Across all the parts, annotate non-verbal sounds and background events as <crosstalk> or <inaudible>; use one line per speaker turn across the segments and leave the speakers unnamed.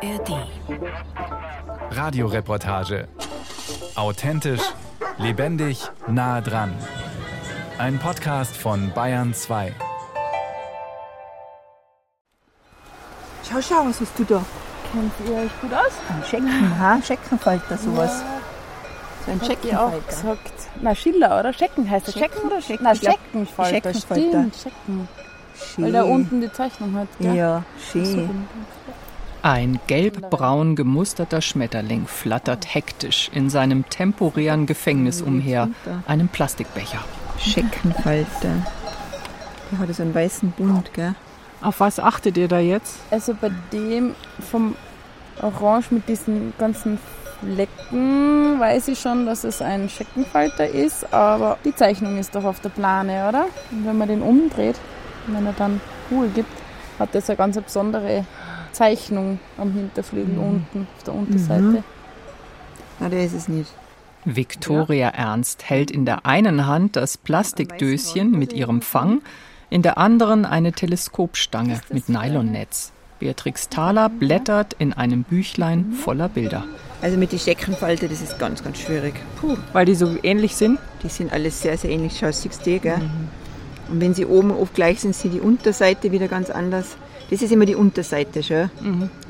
ARD.
Radioreportage. Authentisch, lebendig, nah dran. Ein Podcast von Bayern 2.
Schau, schau, was hast du da?
Kennt ihr euch gut aus?
Ein Schecken, ha? Scheckenfalter, sowas. So ein
ihr auch gesagt. Na, Schiller, oder? Schecken heißt das.
Schecken
Schecken
oder Schecken?
Na, Scheckenfalter.
Scheckenfalter.
Stimmt, Schecken.
Schön.
Weil da unten die Zeichnung hat, gell?
Ja, schön.
Ein gelb-braun gemusterter Schmetterling flattert hektisch in seinem temporären Gefängnis umher, einem Plastikbecher.
Scheckenfalter. Der hat so einen weißen Bund, gell?
Auf was achtet ihr da jetzt?
Also bei dem vom Orange mit diesen ganzen Flecken weiß ich schon, dass es ein Scheckenfalter ist, aber die Zeichnung ist doch auf der Plane, oder? Und wenn man den umdreht, wenn er dann Ruhe gibt, hat das eine ganz besondere Zeichnung am Hinterflügel unten, auf der Unterseite.
Na, der ist es nicht.
Viktoria Ernst hält in der einen Hand das Plastikdöschen mit ihrem Fang, in der anderen eine Teleskopstange mit Nylonnetz. Beatrix Thaler blättert in einem Büchlein voller Bilder.
Also mit den Scheckenfalter, das ist ganz, ganz schwierig.
Weil die so ähnlich sind?
Die sind alles sehr, sehr ähnlich. Schau, siehst du, gell? Und wenn sie oben oft gleich sind, sind die Unterseite wieder ganz anders. Das ist immer die Unterseite, schon.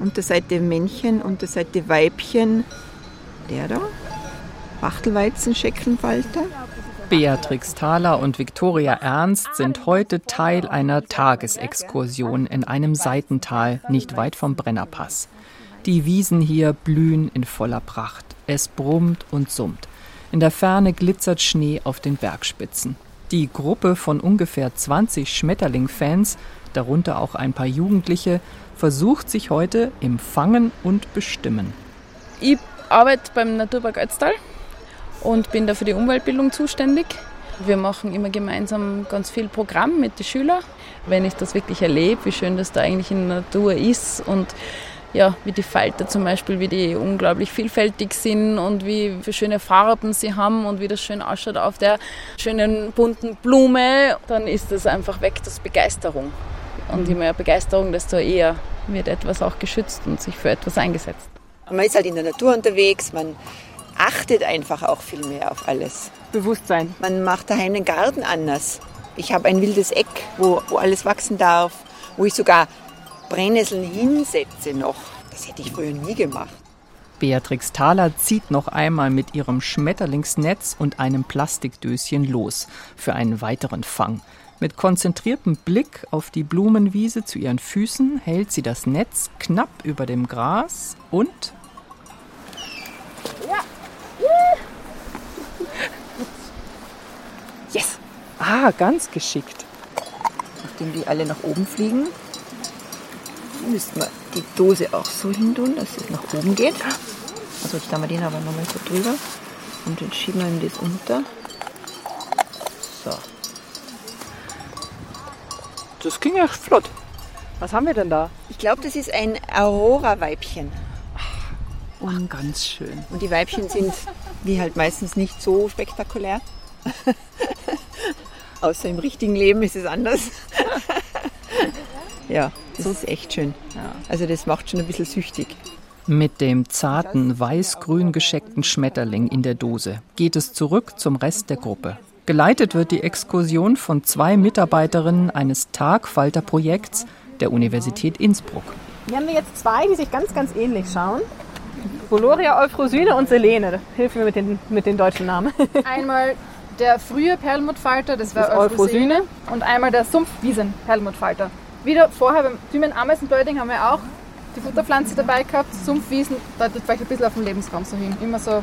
Unterseite Männchen, Unterseite Weibchen. Der da. Wachtelweizen, Scheckenfalter.
Beatrix Thaler und Viktoria Ernst sind heute Teil einer Tagesexkursion in einem Seitental nicht weit vom Brennerpass. Die Wiesen hier blühen in voller Pracht. Es brummt und summt. In der Ferne glitzert Schnee auf den Bergspitzen. Die Gruppe von ungefähr 20 Schmetterling-Fans, darunter auch ein paar Jugendliche, versucht sich heute im Fangen und Bestimmen.
Ich arbeite beim Naturpark Ötztal und bin da für die Umweltbildung zuständig. Wir machen immer gemeinsam ganz viel Programm mit den Schülern. Wenn ich das wirklich erlebe, wie schön das da eigentlich in der Natur ist und ja, wie die Falter zum Beispiel, wie die unglaublich vielfältig sind und wie für schöne Farben sie haben und wie das schön ausschaut auf der schönen bunten Blume, dann ist das einfach weg, das Begeisterung. Und je mehr Begeisterung, desto eher wird etwas auch geschützt und sich für etwas eingesetzt.
Man ist halt in der Natur unterwegs, man achtet einfach auch viel mehr auf alles.
Bewusstsein.
Man macht daheim den Garten anders. Ich habe ein wildes Eck, wo, wo alles wachsen darf, wo ich sogar Brennnesseln hinsetze noch. Das hätte ich früher nie gemacht.
Beatrix Thaler zieht noch einmal mit ihrem Schmetterlingsnetz und einem Plastikdöschen los für einen weiteren Fang. Mit konzentriertem Blick auf die Blumenwiese zu ihren Füßen hält sie das Netz knapp über dem Gras und
Yes!
Ah, ganz geschickt.
Nachdem die alle nach oben fliegen, müssten wir die Dose auch so hin tun, dass es nach oben geht. Also jetzt haben wir den aber nochmal so drüber. Und dann schieben wir ihm das unter. So.
Das ging ja flott. Was haben wir denn da?
Ich glaube, das ist ein Aurora-Weibchen.
und ganz schön.
Und die Weibchen sind, wie halt meistens, nicht so spektakulär. <laughs> Außer im richtigen Leben ist es anders. ja, das ist echt schön. Also das macht schon ein bisschen süchtig.
Mit dem zarten, weiß-grün gescheckten Schmetterling in der Dose geht es zurück zum Rest der Gruppe. Geleitet wird die Exkursion von zwei Mitarbeiterinnen eines Tagfalterprojekts der Universität Innsbruck.
Hier haben wir jetzt zwei, die sich ganz, ganz ähnlich schauen. Voloria, Euphrosyne und Selene. Hilf mir mit den, mit den deutschen Namen. <laughs>
Einmal der frühe Perlmuttfalter, das war
Das Euphrosyne.
Und einmal der Sumpfwiesen-Perlmuttfalter. Wieder vorher beim Thymen-Ameisenblöding haben wir auch die Futterpflanze dabei gehabt. Sumpfwiesen deutet vielleicht ein bisschen auf den Lebensraum so hin. Immer so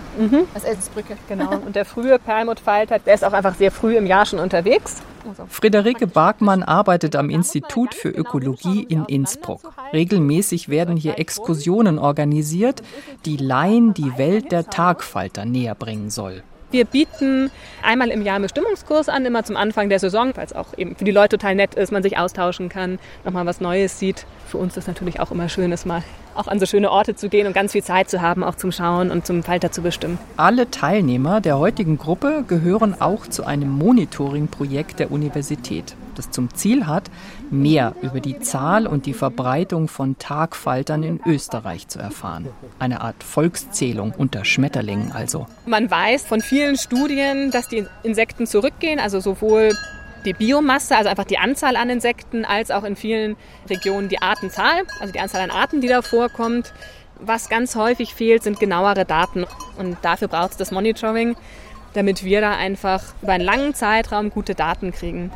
als Essensbrücke.
Genau. Und der frühe Perlmuttfalter, der ist auch einfach sehr früh im Jahr schon unterwegs.
Friederike Barkmann arbeitet am Institut für Ökologie in Innsbruck. Regelmäßig werden hier Exkursionen organisiert, die Laien die Welt der Tagfalter näher bringen soll.
Wir bieten einmal im Jahr einen Bestimmungskurs an, immer zum Anfang der Saison, weil es auch eben für die Leute total nett ist, man sich austauschen kann, nochmal was Neues sieht. Für uns ist natürlich auch immer schön, es mal auch an so schöne Orte zu gehen und ganz viel Zeit zu haben, auch zum Schauen und zum Falter zu bestimmen.
Alle Teilnehmer der heutigen Gruppe gehören auch zu einem Monitoring-Projekt der Universität, das zum Ziel hat, mehr über die Zahl und die Verbreitung von Tagfaltern in Österreich zu erfahren. Eine Art Volkszählung unter Schmetterlingen also.
Man weiß von vielen Studien, dass die Insekten zurückgehen, also sowohl die Biomasse, also einfach die Anzahl an Insekten, als auch in vielen Regionen die Artenzahl, also die Anzahl an Arten, die da vorkommt. Was ganz häufig fehlt, sind genauere Daten. Und dafür braucht es das Monitoring, damit wir da einfach über einen langen Zeitraum gute Daten kriegen.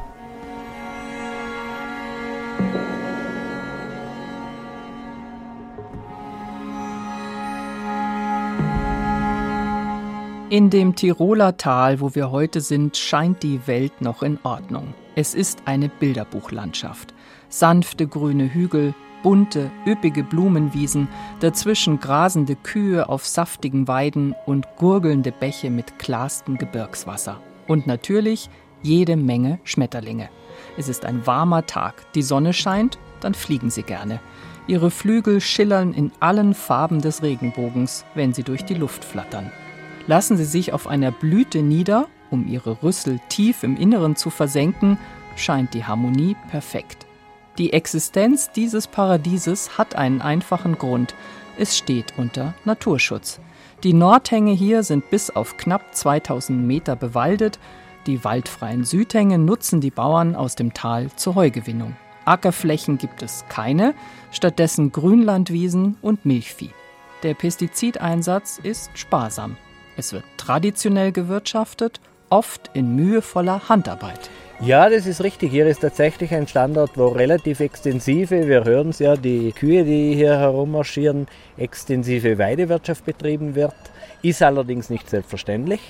In dem Tiroler Tal, wo wir heute sind, scheint die Welt noch in Ordnung. Es ist eine Bilderbuchlandschaft. Sanfte grüne Hügel, bunte, üppige Blumenwiesen, dazwischen grasende Kühe auf saftigen Weiden und gurgelnde Bäche mit klarstem Gebirgswasser. Und natürlich jede Menge Schmetterlinge. Es ist ein warmer Tag, die Sonne scheint, dann fliegen sie gerne. Ihre Flügel schillern in allen Farben des Regenbogens, wenn sie durch die Luft flattern. Lassen sie sich auf einer Blüte nieder, um ihre Rüssel tief im Inneren zu versenken, scheint die Harmonie perfekt. Die Existenz dieses Paradieses hat einen einfachen Grund. Es steht unter Naturschutz. Die Nordhänge hier sind bis auf knapp 2000 Meter bewaldet. Die waldfreien Südhänge nutzen die Bauern aus dem Tal zur Heugewinnung. Ackerflächen gibt es keine, stattdessen Grünlandwiesen und Milchvieh. Der Pestizideinsatz ist sparsam. Es wird traditionell gewirtschaftet, oft in mühevoller Handarbeit.
Ja, das ist richtig. Hier ist tatsächlich ein Standort, wo relativ extensive, wir hören es ja, die Kühe, die hier herummarschieren, extensive Weidewirtschaft betrieben wird. Ist allerdings nicht selbstverständlich.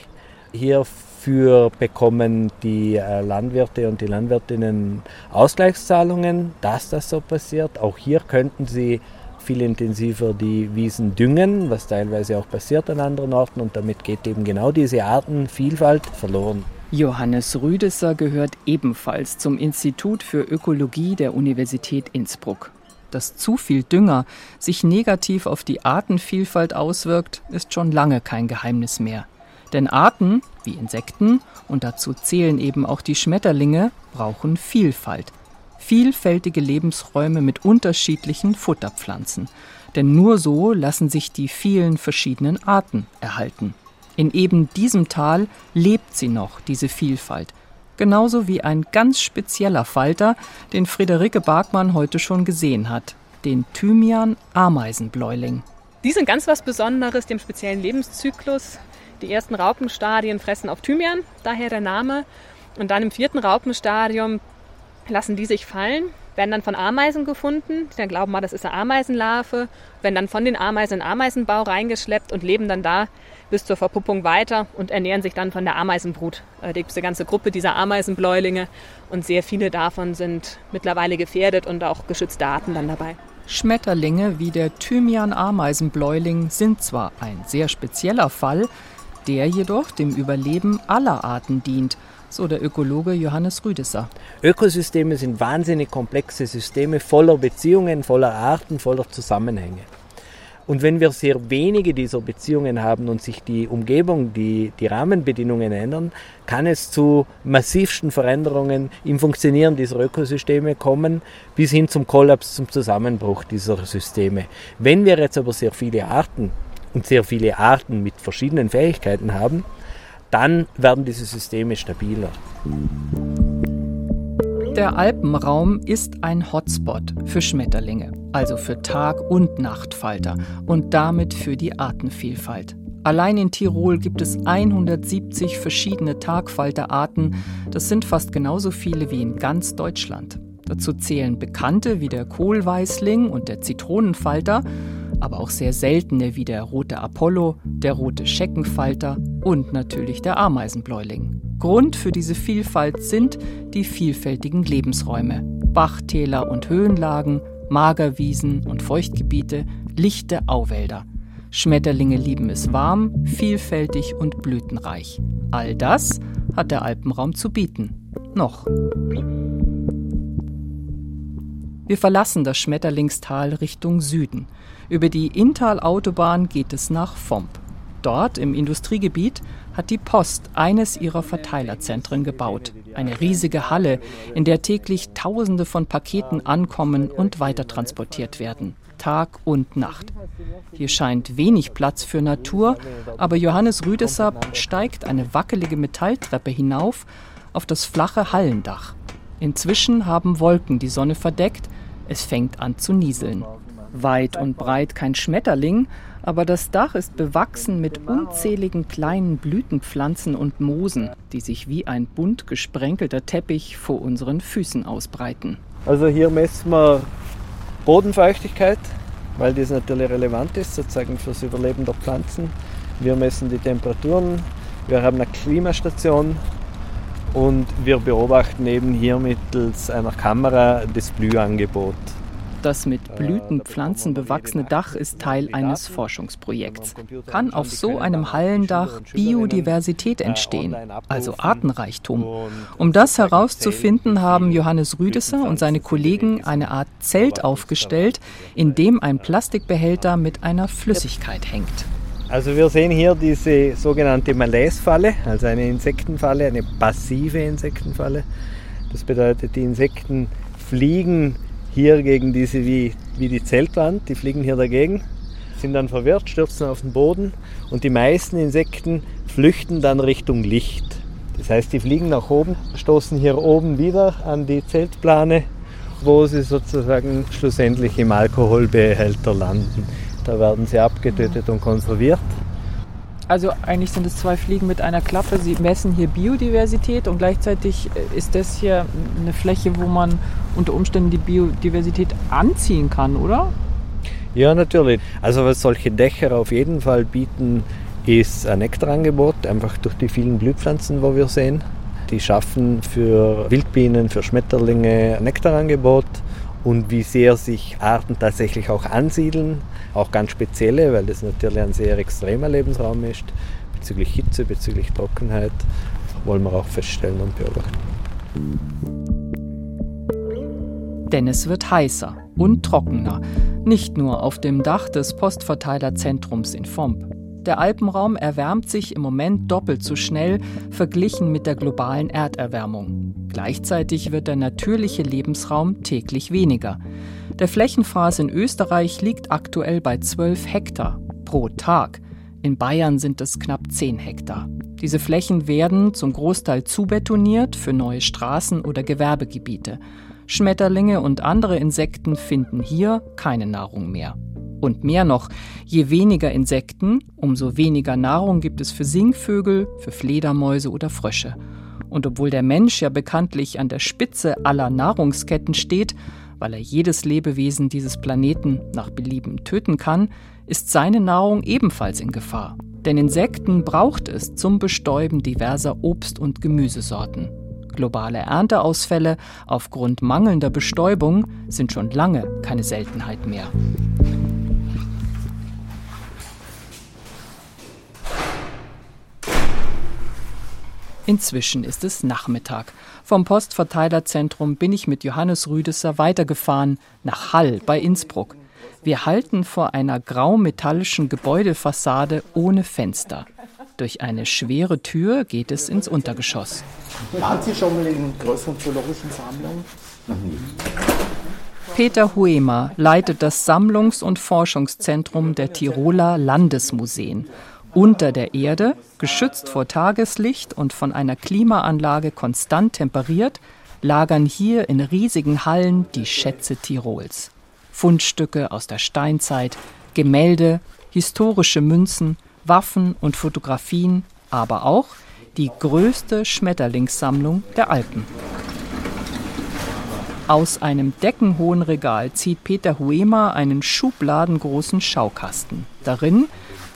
Hierfür bekommen die äh, Landwirte und die Landwirtinnen Ausgleichszahlungen, dass das so passiert. Auch hier könnten sie viel intensiver die Wiesen düngen, was teilweise auch passiert an anderen Orten und damit geht eben genau diese Artenvielfalt verloren.
Johannes Rüdesser gehört ebenfalls zum Institut für Ökologie der Universität Innsbruck. Dass zu viel Dünger sich negativ auf die Artenvielfalt auswirkt, ist schon lange kein Geheimnis mehr. Denn Arten, wie Insekten, und dazu zählen eben auch die Schmetterlinge, brauchen Vielfalt vielfältige Lebensräume mit unterschiedlichen Futterpflanzen. Denn nur so lassen sich die vielen verschiedenen Arten erhalten. In eben diesem Tal lebt sie noch, diese Vielfalt. Genauso wie ein ganz spezieller Falter, den Friederike Barkmann heute schon gesehen hat, den Thymian-Ameisenbläuling.
Die sind ganz was Besonderes, dem speziellen Lebenszyklus. Die ersten Raupenstadien fressen auf Thymian, daher der Name. Und dann im vierten Raupenstadium lassen die sich fallen, werden dann von Ameisen gefunden, die dann glauben, ah, das ist eine Ameisenlarve, werden dann von den Ameisen in den Ameisenbau reingeschleppt und leben dann da bis zur Verpuppung weiter und ernähren sich dann von der Ameisenbrut. Äh, da gibt es eine ganze Gruppe dieser Ameisenbläulinge und sehr viele davon sind mittlerweile gefährdet und auch geschützte Arten dann dabei.
Schmetterlinge wie der Thymian-Ameisenbläuling sind zwar ein sehr spezieller Fall, der jedoch dem Überleben aller Arten dient – so der Ökologe Johannes Rüdesser.
Ökosysteme sind wahnsinnig komplexe Systeme voller Beziehungen, voller Arten, voller Zusammenhänge. Und wenn wir sehr wenige dieser Beziehungen haben und sich die Umgebung, die, die Rahmenbedingungen ändern, kann es zu massivsten Veränderungen im Funktionieren dieser Ökosysteme kommen, bis hin zum Kollaps, zum Zusammenbruch dieser Systeme. Wenn wir jetzt aber sehr viele Arten und sehr viele Arten mit verschiedenen Fähigkeiten haben, dann werden diese Systeme stabiler.
Der Alpenraum ist ein Hotspot für Schmetterlinge, also für Tag- und Nachtfalter und damit für die Artenvielfalt. Allein in Tirol gibt es 170 verschiedene Tagfalterarten. Das sind fast genauso viele wie in ganz Deutschland. Dazu zählen bekannte wie der Kohlweißling und der Zitronenfalter aber auch sehr seltene wie der rote Apollo, der rote Scheckenfalter und natürlich der Ameisenbläuling. Grund für diese Vielfalt sind die vielfältigen Lebensräume, Bachtäler und Höhenlagen, Magerwiesen und Feuchtgebiete, lichte Auwälder. Schmetterlinge lieben es warm, vielfältig und blütenreich. All das hat der Alpenraum zu bieten. Noch. Wir verlassen das Schmetterlingstal Richtung Süden. Über die Inntal-Autobahn geht es nach Vomp. Dort im Industriegebiet hat die Post eines ihrer Verteilerzentren gebaut. Eine riesige Halle, in der täglich Tausende von Paketen ankommen und weitertransportiert werden. Tag und Nacht. Hier scheint wenig Platz für Natur, aber Johannes Rüdesser steigt eine wackelige Metalltreppe hinauf auf das flache Hallendach. Inzwischen haben Wolken die Sonne verdeckt, es fängt an zu nieseln. Weit und breit kein Schmetterling, aber das Dach ist bewachsen mit unzähligen kleinen Blütenpflanzen und Moosen, die sich wie ein bunt gesprenkelter Teppich vor unseren Füßen ausbreiten.
Also hier messen wir Bodenfeuchtigkeit, weil das natürlich relevant ist, sozusagen fürs Überleben der Pflanzen. Wir messen die Temperaturen, wir haben eine Klimastation und wir beobachten eben hier mittels einer Kamera das Blühangebot.
Das mit Blütenpflanzen bewachsene Dach ist Teil eines Forschungsprojekts. Kann auf so einem Hallendach Biodiversität entstehen, also Artenreichtum? Um das herauszufinden, haben Johannes Rüdesser und seine Kollegen eine Art Zelt aufgestellt, in dem ein Plastikbehälter mit einer Flüssigkeit hängt.
Also wir sehen hier diese sogenannte Malaise-Falle, also eine Insektenfalle, eine passive Insektenfalle. Das bedeutet, die Insekten fliegen hier gegen diese wie, wie die Zeltwand, die fliegen hier dagegen, sind dann verwirrt, stürzen auf den Boden und die meisten Insekten flüchten dann Richtung Licht. Das heißt, die fliegen nach oben, stoßen hier oben wieder an die Zeltplane, wo sie sozusagen schlussendlich im Alkoholbehälter landen. Da werden sie abgetötet und konserviert.
Also eigentlich sind es zwei Fliegen mit einer Klappe. Sie messen hier Biodiversität und gleichzeitig ist das hier eine Fläche, wo man unter Umständen die Biodiversität anziehen kann, oder?
Ja, natürlich. Also was solche Dächer auf jeden Fall bieten, ist ein Nektarangebot, einfach durch die vielen Blühpflanzen, wo wir sehen. Die schaffen für Wildbienen, für Schmetterlinge ein Nektarangebot und wie sehr sich Arten tatsächlich auch ansiedeln, auch ganz spezielle, weil das natürlich ein sehr extremer Lebensraum ist, bezüglich Hitze, bezüglich Trockenheit, wollen wir auch feststellen und beobachten.
Denn es wird heißer und trockener, nicht nur auf dem Dach des Postverteilerzentrums in Fomp. Der Alpenraum erwärmt sich im Moment doppelt so schnell verglichen mit der globalen Erderwärmung. Gleichzeitig wird der natürliche Lebensraum täglich weniger. Der Flächenfraß in Österreich liegt aktuell bei 12 Hektar pro Tag. In Bayern sind es knapp 10 Hektar. Diese Flächen werden zum Großteil zubetoniert für neue Straßen oder Gewerbegebiete. Schmetterlinge und andere Insekten finden hier keine Nahrung mehr. Und mehr noch, je weniger Insekten, umso weniger Nahrung gibt es für Singvögel, für Fledermäuse oder Frösche. Und obwohl der Mensch ja bekanntlich an der Spitze aller Nahrungsketten steht, weil er jedes Lebewesen dieses Planeten nach Belieben töten kann, ist seine Nahrung ebenfalls in Gefahr. Denn Insekten braucht es zum Bestäuben diverser Obst- und Gemüsesorten. Globale Ernteausfälle aufgrund mangelnder Bestäubung sind schon lange keine Seltenheit mehr. Inzwischen ist es Nachmittag. Vom Postverteilerzentrum bin ich mit Johannes Rüdesser weitergefahren nach Hall bei Innsbruck. Wir halten vor einer graumetallischen Gebäudefassade ohne Fenster. Durch eine schwere Tür geht es ins Untergeschoss.
Waren Sie schon mal in größeren zoologischen Sammlungen?
Peter Huemer leitet das Sammlungs- und Forschungszentrum der Tiroler Landesmuseen unter der Erde, geschützt vor Tageslicht und von einer Klimaanlage konstant temperiert, lagern hier in riesigen Hallen die Schätze Tirols. Fundstücke aus der Steinzeit, Gemälde, historische Münzen, Waffen und Fotografien, aber auch die größte Schmetterlingssammlung der Alpen. Aus einem deckenhohen Regal zieht Peter Huema einen schubladengroßen Schaukasten. Darin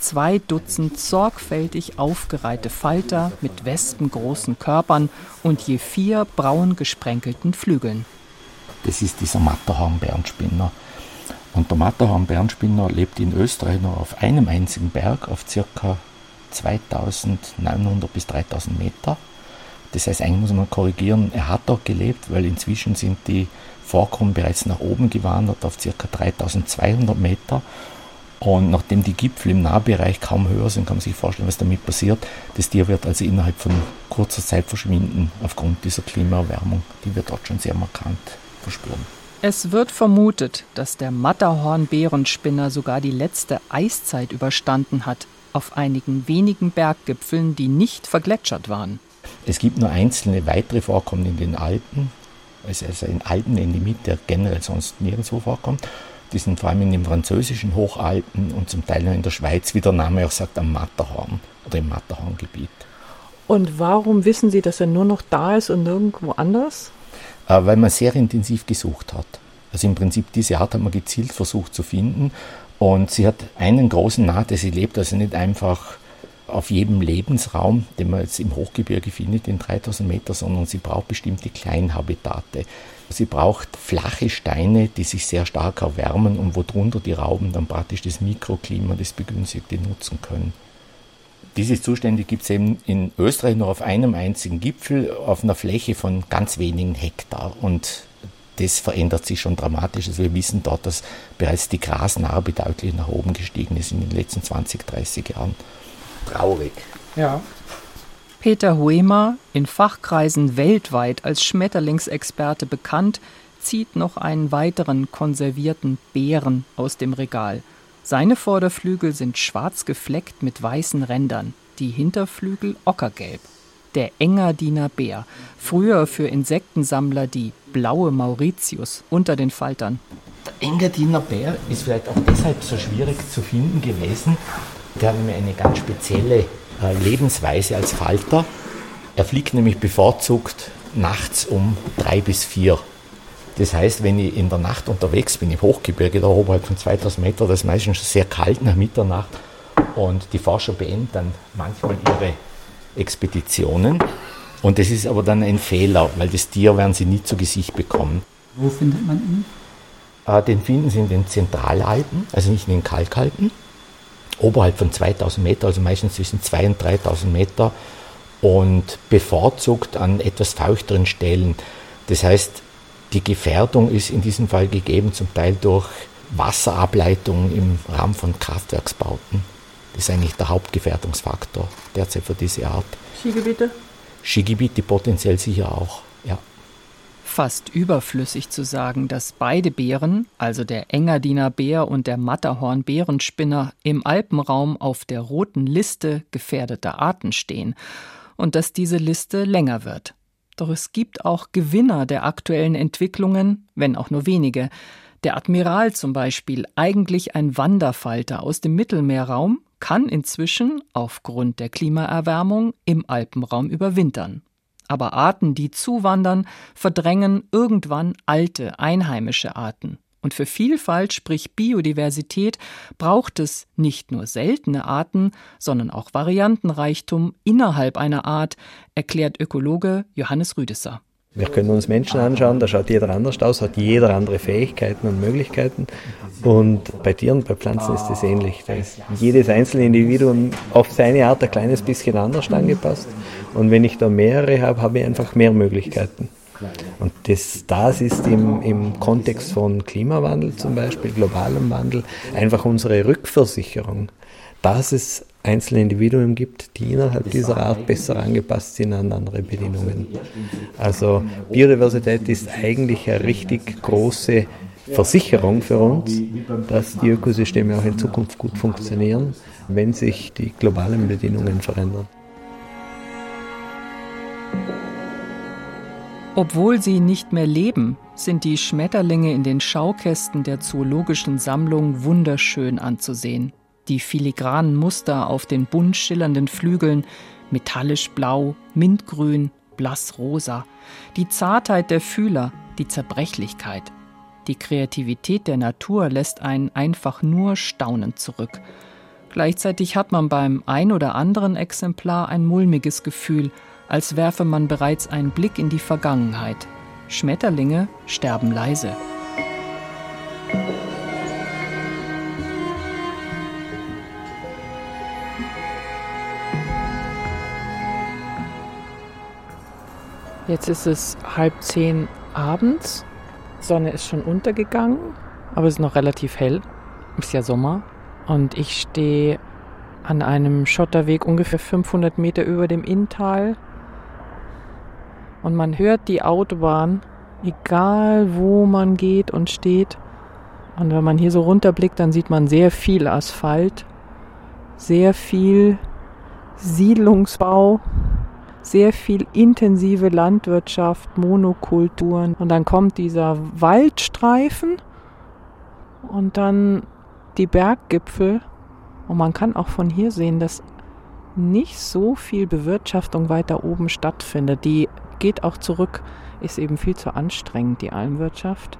zwei Dutzend sorgfältig aufgereihte Falter mit wespengroßen Körpern und je vier braun gesprenkelten Flügeln.
Das ist dieser Matterhorn-Bärenspinner. Und der Matterhorn-Bärenspinner lebt in Österreich nur auf einem einzigen Berg, auf ca. 2900 bis 3000 Meter. Das heißt, eigentlich muss man korrigieren, er hat dort gelebt, weil inzwischen sind die Vorkommen bereits nach oben gewandert auf ca. 3200 Meter. Und nachdem die Gipfel im Nahbereich kaum höher sind, kann man sich vorstellen, was damit passiert. Das Tier wird also innerhalb von kurzer Zeit verschwinden aufgrund dieser Klimaerwärmung, die wir dort schon sehr markant verspüren.
Es wird vermutet, dass der Matterhorn-Bärenspinner sogar die letzte Eiszeit überstanden hat, auf einigen wenigen Berggipfeln, die nicht vergletschert waren.
Es gibt nur einzelne weitere Vorkommen in den Alpen, also ein Alpenendemit, der generell sonst nirgendwo vorkommt. Die sind vor allem in den französischen Hochalpen und zum Teil noch in der Schweiz, wie der Name auch sagt, am Matterhorn oder im Matterhorngebiet.
Und warum wissen Sie, dass er nur noch da ist und nirgendwo anders?
Äh, weil man sehr intensiv gesucht hat. Also im Prinzip diese Art hat man gezielt versucht zu finden und sie hat einen großen Nachteil, sie lebt also nicht einfach auf jedem Lebensraum, den man jetzt im Hochgebirge findet, in 3000 Meter, sondern sie braucht bestimmte Kleinhabitate. Sie braucht flache Steine, die sich sehr stark erwärmen und wo drunter die Rauben dann praktisch das Mikroklima, das Begünstigte nutzen können. Diese Zustände gibt es eben in Österreich nur auf einem einzigen Gipfel auf einer Fläche von ganz wenigen Hektar. Und das verändert sich schon dramatisch. Also wir wissen dort, dass bereits die Grasnarbe deutlich nach oben gestiegen ist in den letzten 20, 30 Jahren. Traurig.
Ja. Peter Huemer, in Fachkreisen weltweit als Schmetterlingsexperte bekannt, zieht noch einen weiteren konservierten Bären aus dem Regal. Seine Vorderflügel sind schwarz gefleckt mit weißen Rändern, die Hinterflügel ockergelb. Der Engadiner Bär, früher für Insektensammler die blaue Mauritius unter den Faltern.
Der Engadiner Bär ist vielleicht auch deshalb so schwierig zu finden gewesen. Der hat nämlich eine ganz spezielle Lebensweise als Falter. Er fliegt nämlich bevorzugt nachts um drei bis vier. Das heißt, wenn ich in der Nacht unterwegs bin, im Hochgebirge, da oberhalb von 2000 Meter, das ist meistens schon sehr kalt nach Mitternacht und die Forscher beenden dann manchmal ihre Expeditionen. Und das ist aber dann ein Fehler, weil das Tier werden sie nie zu Gesicht bekommen.
Wo findet man ihn?
Äh, den finden sie in den Zentralalpen, also nicht in den Kalkalpen oberhalb von 2000 Meter, also meistens zwischen 2.000 und 3.000 Meter und bevorzugt an etwas feuchteren Stellen. Das heißt, die Gefährdung ist in diesem Fall gegeben, zum Teil durch Wasserableitung im Rahmen von Kraftwerksbauten. Das ist eigentlich der Hauptgefährdungsfaktor derzeit für diese Art.
Skigebiete?
Skigebiete potenziell sicher auch, ja
fast überflüssig zu sagen, dass beide Bären, also der Engadiner Bär und der Matterhorn-Bärenspinner, im Alpenraum auf der roten Liste gefährdeter Arten stehen und dass diese Liste länger wird. Doch es gibt auch Gewinner der aktuellen Entwicklungen, wenn auch nur wenige. Der Admiral zum Beispiel, eigentlich ein Wanderfalter aus dem Mittelmeerraum, kann inzwischen aufgrund der Klimaerwärmung im Alpenraum überwintern. Aber Arten, die zuwandern, verdrängen irgendwann alte, einheimische Arten. Und für Vielfalt, sprich Biodiversität, braucht es nicht nur seltene Arten, sondern auch Variantenreichtum innerhalb einer Art, erklärt Ökologe Johannes Rüdesser.
Wir können uns Menschen anschauen, da schaut jeder anders aus, hat jeder andere Fähigkeiten und Möglichkeiten. Und bei Tieren, bei Pflanzen ist das ähnlich. Da ist jedes einzelne Individuum auf seine Art ein kleines bisschen anders angepasst. Und wenn ich da mehrere habe, habe ich einfach mehr Möglichkeiten. Und das, das ist im, im Kontext von Klimawandel zum Beispiel, globalem Wandel, einfach unsere Rückversicherung, dass es einzelne Individuen gibt, die innerhalb dieser Art besser angepasst sind an andere Bedingungen. Also Biodiversität ist eigentlich eine richtig große Versicherung für uns, dass die Ökosysteme auch in Zukunft gut funktionieren, wenn sich die globalen Bedingungen verändern.
Obwohl sie nicht mehr leben, sind die Schmetterlinge in den Schaukästen der zoologischen Sammlung wunderschön anzusehen. Die filigranen Muster auf den bunt schillernden Flügeln, metallisch blau, mintgrün, blassrosa, die Zartheit der Fühler, die Zerbrechlichkeit. Die Kreativität der Natur lässt einen einfach nur staunend zurück. Gleichzeitig hat man beim ein oder anderen Exemplar ein mulmiges Gefühl, als werfe man bereits einen Blick in die Vergangenheit. Schmetterlinge sterben leise.
Jetzt ist es halb zehn abends. Sonne ist schon untergegangen, aber es ist noch relativ hell. Ist ja Sommer. Und ich stehe an einem Schotterweg ungefähr 500 Meter über dem Inntal. Und man hört die Autobahn, egal wo man geht und steht. Und wenn man hier so runterblickt, dann sieht man sehr viel Asphalt, sehr viel Siedlungsbau, sehr viel intensive Landwirtschaft, Monokulturen. Und dann kommt dieser Waldstreifen und dann die Berggipfel. Und man kann auch von hier sehen, dass nicht so viel Bewirtschaftung weiter oben stattfindet. Die geht auch zurück, ist eben viel zu anstrengend, die Almwirtschaft,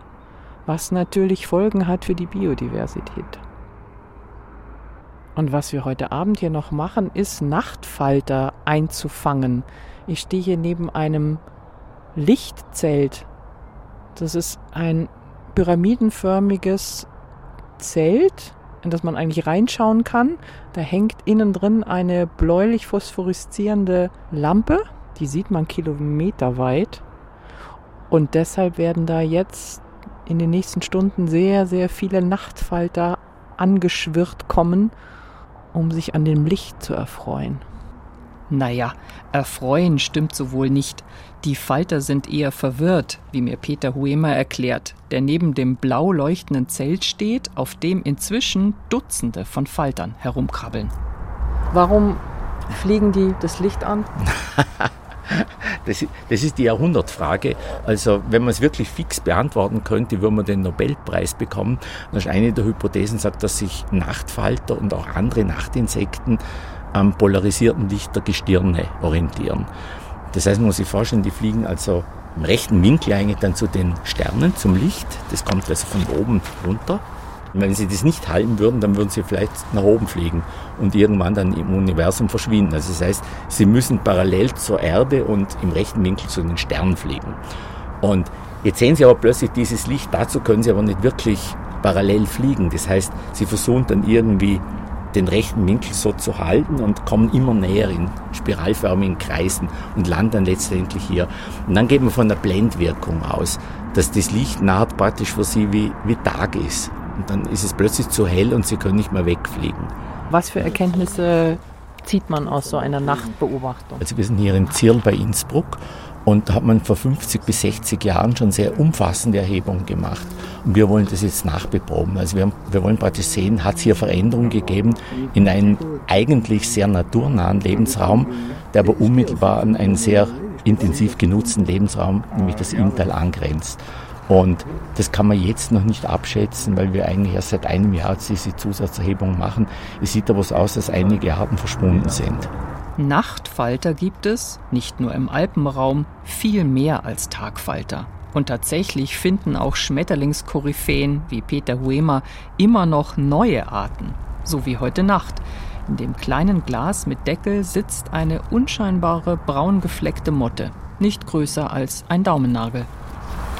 was natürlich Folgen hat für die Biodiversität. Und was wir heute Abend hier noch machen, ist Nachtfalter einzufangen. Ich stehe hier neben einem Lichtzelt. Das ist ein pyramidenförmiges Zelt, in das man eigentlich reinschauen kann. Da hängt innen drin eine bläulich phosphoreszierende Lampe. Die sieht man kilometerweit. Und deshalb werden da jetzt in den nächsten Stunden sehr, sehr viele Nachtfalter angeschwirrt kommen um sich an dem Licht zu erfreuen.
Naja, erfreuen stimmt so wohl nicht. Die Falter sind eher verwirrt, wie mir Peter Huemer erklärt, der neben dem blau leuchtenden Zelt steht, auf dem inzwischen Dutzende von Faltern herumkrabbeln.
Warum fliegen die das Licht an? <laughs> <laughs>
Das, das, ist die Jahrhundertfrage. Also wenn man es wirklich fix beantworten könnte, würde man den Nobelpreis bekommen. Das ist eine der Hypothesen, sagt, dass sich Nachtfalter und auch andere Nachtinsekten am polarisierten Licht der Gestirne orientieren. Das heißt, man muss sich vorstellen, die fliegen also im rechten Winkel eigentlich dann zu den Sternen, zum Licht. Das kommt also von oben runter. Und wenn sie das nicht halten würden, dann würden sie vielleicht nach oben fliegen und irgendwann dann im Universum verschwinden. Also das heißt, sie müssen parallel zur Erde und im rechten Winkel zu den Sternen fliegen. Und jetzt sehen sie aber plötzlich dieses Licht, dazu können sie aber nicht wirklich parallel fliegen. Das heißt, sie versuchen dann irgendwie den rechten Winkel so zu halten und kommen immer näher in spiralförmigen Kreisen und landen dann letztendlich hier. Und dann geht man von der Blendwirkung aus, dass das Licht naht praktisch für sie wie, wie Tag ist. Und dann ist es plötzlich zu hell und sie können nicht mehr wegfliegen.
Was für Erkenntnisse zieht man aus so einer Nachtbeobachtung?
Also wir sind hier in Zirl bei Innsbruck und da hat man vor 50 bis 60 Jahren schon sehr umfassende Erhebungen gemacht. Und wir wollen das jetzt nachbeproben. Also wir, haben, wir wollen praktisch sehen, hat es hier Veränderungen gegeben in einen eigentlich sehr naturnahen Lebensraum, der aber unmittelbar an einen sehr intensiv genutzten Lebensraum, nämlich das Inntal, angrenzt. Und das kann man jetzt noch nicht abschätzen, weil wir eigentlich erst seit einem Jahr diese Zusatzerhebung machen. Es sieht aber so aus, dass einige Arten verschwunden sind.
Nachtfalter gibt es, nicht nur im Alpenraum, viel mehr als Tagfalter. Und tatsächlich finden auch Schmetterlingskoryphäen wie Peter Huemer immer noch neue Arten, so wie heute Nacht. In dem kleinen Glas mit Deckel sitzt eine unscheinbare braun gefleckte Motte, nicht größer als ein Daumennagel.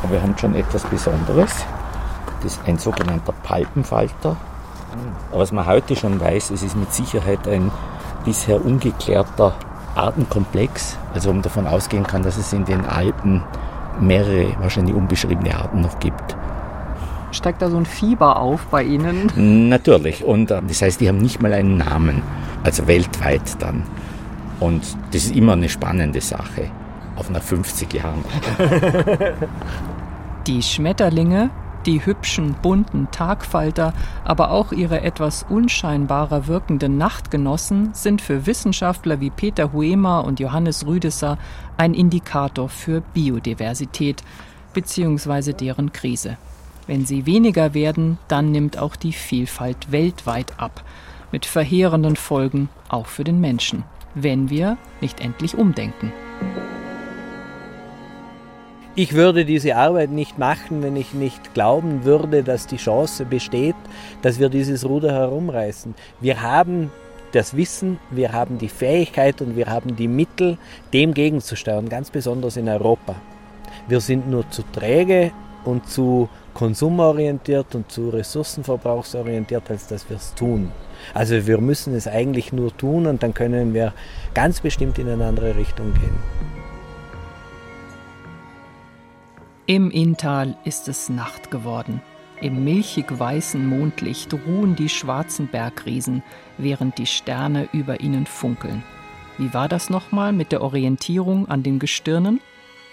Aber wir haben schon etwas Besonderes. Das ist ein sogenannter Palpenfalter. Aber was man heute schon weiß, es ist mit Sicherheit ein bisher ungeklärter Artenkomplex. Also man davon ausgehen kann, dass es in den Alpen mehrere wahrscheinlich unbeschriebene Arten noch gibt.
Steigt da so ein Fieber auf bei Ihnen?
Natürlich. Und äh, das heißt, die haben nicht mal einen Namen. Also weltweit dann. Und das ist immer eine spannende Sache. Auf nach 50 Jahren. <laughs>
Die Schmetterlinge, die hübschen, bunten Tagfalter, aber auch ihre etwas unscheinbarer wirkenden Nachtgenossen sind für Wissenschaftler wie Peter Huemer und Johannes Rüdesser ein Indikator für Biodiversität bzw. deren Krise. Wenn sie weniger werden, dann nimmt auch die Vielfalt weltweit ab, mit verheerenden Folgen auch für den Menschen, wenn wir nicht endlich umdenken.
Ich würde diese Arbeit nicht machen, wenn ich nicht glauben würde, dass die Chance besteht, dass wir dieses Ruder herumreißen. Wir haben das Wissen, wir haben die Fähigkeit und wir haben die Mittel, dem gegenzusteuern, ganz besonders in Europa. Wir sind nur zu träge und zu konsumorientiert und zu ressourcenverbrauchsorientiert, als dass wir es tun. Also wir müssen es eigentlich nur tun und dann können wir ganz bestimmt in eine andere Richtung gehen.
Im Inntal ist es Nacht geworden. Im milchig weißen Mondlicht ruhen die schwarzen Bergriesen, während die Sterne über ihnen funkeln. Wie war das nochmal mit der Orientierung an den Gestirnen?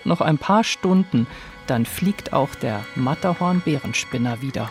Noch ein paar Stunden, dann fliegt auch der Matterhorn-Bärenspinner wieder.